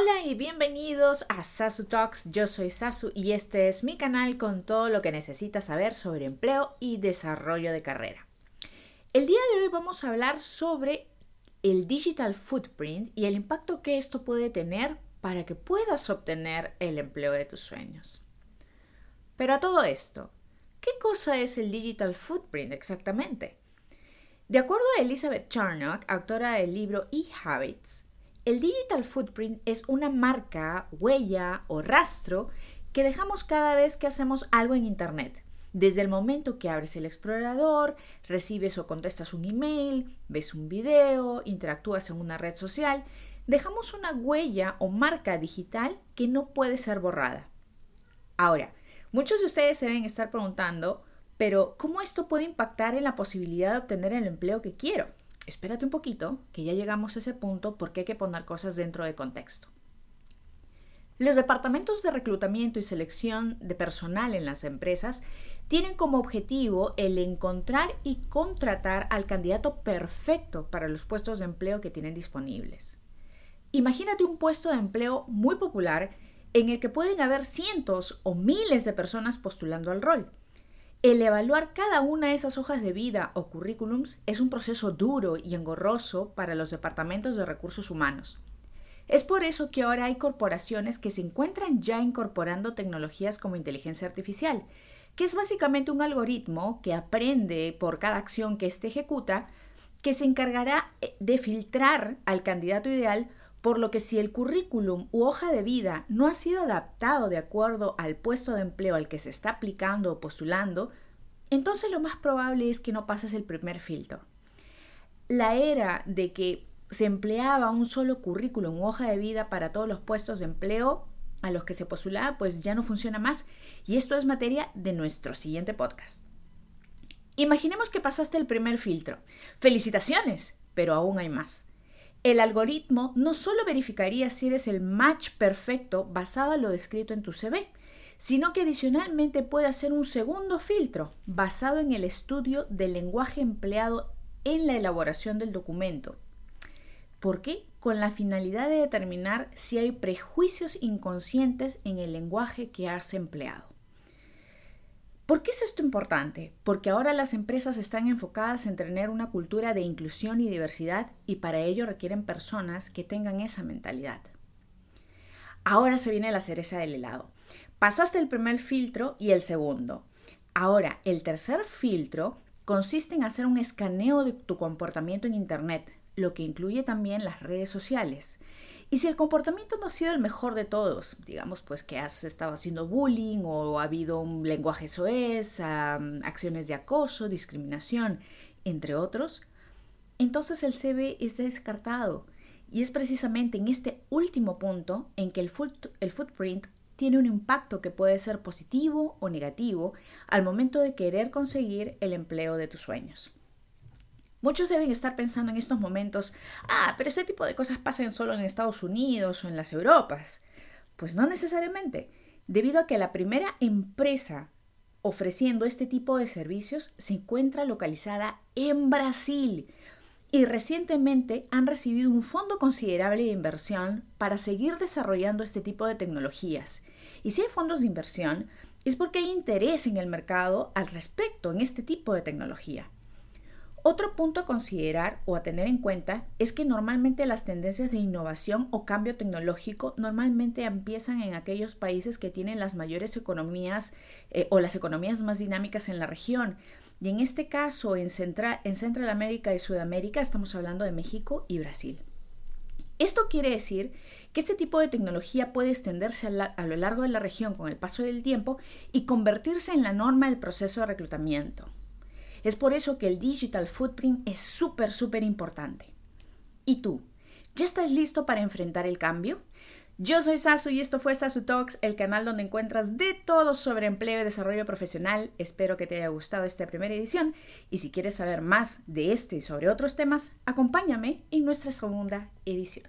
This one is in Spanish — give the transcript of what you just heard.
Hola y bienvenidos a Sasu Talks. Yo soy Sasu y este es mi canal con todo lo que necesitas saber sobre empleo y desarrollo de carrera. El día de hoy vamos a hablar sobre el digital footprint y el impacto que esto puede tener para que puedas obtener el empleo de tus sueños. Pero a todo esto, ¿qué cosa es el digital footprint exactamente? De acuerdo a Elizabeth Charnock, autora del libro E-Habits, el digital footprint es una marca, huella o rastro que dejamos cada vez que hacemos algo en Internet. Desde el momento que abres el explorador, recibes o contestas un email, ves un video, interactúas en una red social, dejamos una huella o marca digital que no puede ser borrada. Ahora, muchos de ustedes se deben estar preguntando, pero ¿cómo esto puede impactar en la posibilidad de obtener el empleo que quiero? Espérate un poquito, que ya llegamos a ese punto porque hay que poner cosas dentro de contexto. Los departamentos de reclutamiento y selección de personal en las empresas tienen como objetivo el encontrar y contratar al candidato perfecto para los puestos de empleo que tienen disponibles. Imagínate un puesto de empleo muy popular en el que pueden haber cientos o miles de personas postulando al rol. El evaluar cada una de esas hojas de vida o currículums es un proceso duro y engorroso para los departamentos de recursos humanos. Es por eso que ahora hay corporaciones que se encuentran ya incorporando tecnologías como inteligencia artificial, que es básicamente un algoritmo que aprende por cada acción que éste ejecuta, que se encargará eh, de filtrar al candidato ideal por lo que si el currículum u hoja de vida no ha sido adaptado de acuerdo al puesto de empleo al que se está aplicando o postulando, entonces lo más probable es que no pases el primer filtro. La era de que se empleaba un solo currículum u hoja de vida para todos los puestos de empleo a los que se postulaba, pues ya no funciona más y esto es materia de nuestro siguiente podcast. Imaginemos que pasaste el primer filtro. Felicitaciones, pero aún hay más. El algoritmo no solo verificaría si eres el match perfecto basado en lo descrito en tu CV, sino que adicionalmente puede hacer un segundo filtro basado en el estudio del lenguaje empleado en la elaboración del documento. ¿Por qué? Con la finalidad de determinar si hay prejuicios inconscientes en el lenguaje que has empleado. ¿Por qué es esto importante? Porque ahora las empresas están enfocadas en tener una cultura de inclusión y diversidad y para ello requieren personas que tengan esa mentalidad. Ahora se viene la cereza del helado. Pasaste el primer filtro y el segundo. Ahora, el tercer filtro consiste en hacer un escaneo de tu comportamiento en Internet, lo que incluye también las redes sociales. Y si el comportamiento no ha sido el mejor de todos, digamos pues que has estado haciendo bullying o ha habido un lenguaje soez, acciones de acoso, discriminación, entre otros, entonces el CV es descartado. Y es precisamente en este último punto en que el, el footprint tiene un impacto que puede ser positivo o negativo al momento de querer conseguir el empleo de tus sueños. Muchos deben estar pensando en estos momentos, ah, pero ese tipo de cosas pasan solo en Estados Unidos o en las Europas. Pues no necesariamente, debido a que la primera empresa ofreciendo este tipo de servicios se encuentra localizada en Brasil y recientemente han recibido un fondo considerable de inversión para seguir desarrollando este tipo de tecnologías. Y si hay fondos de inversión, es porque hay interés en el mercado al respecto en este tipo de tecnología. Otro punto a considerar o a tener en cuenta es que normalmente las tendencias de innovación o cambio tecnológico normalmente empiezan en aquellos países que tienen las mayores economías eh, o las economías más dinámicas en la región. Y en este caso, en, Central, en y Sudamérica, estamos hablando de México y Brasil. Esto quiere decir que este tipo de tecnología puede extenderse a, lo largo de la región con el paso del tiempo y convertirse en la norma del proceso de reclutamiento. Es por eso que el digital footprint es súper, súper importante. ¿Y tú? ¿Ya estás listo para enfrentar el cambio? Yo soy Sasu y esto fue Sasu Talks, el canal donde encuentras de todo sobre empleo y desarrollo profesional. Espero que te haya gustado esta primera edición y si quieres saber más de este y sobre otros temas, acompáñame en nuestra segunda edición.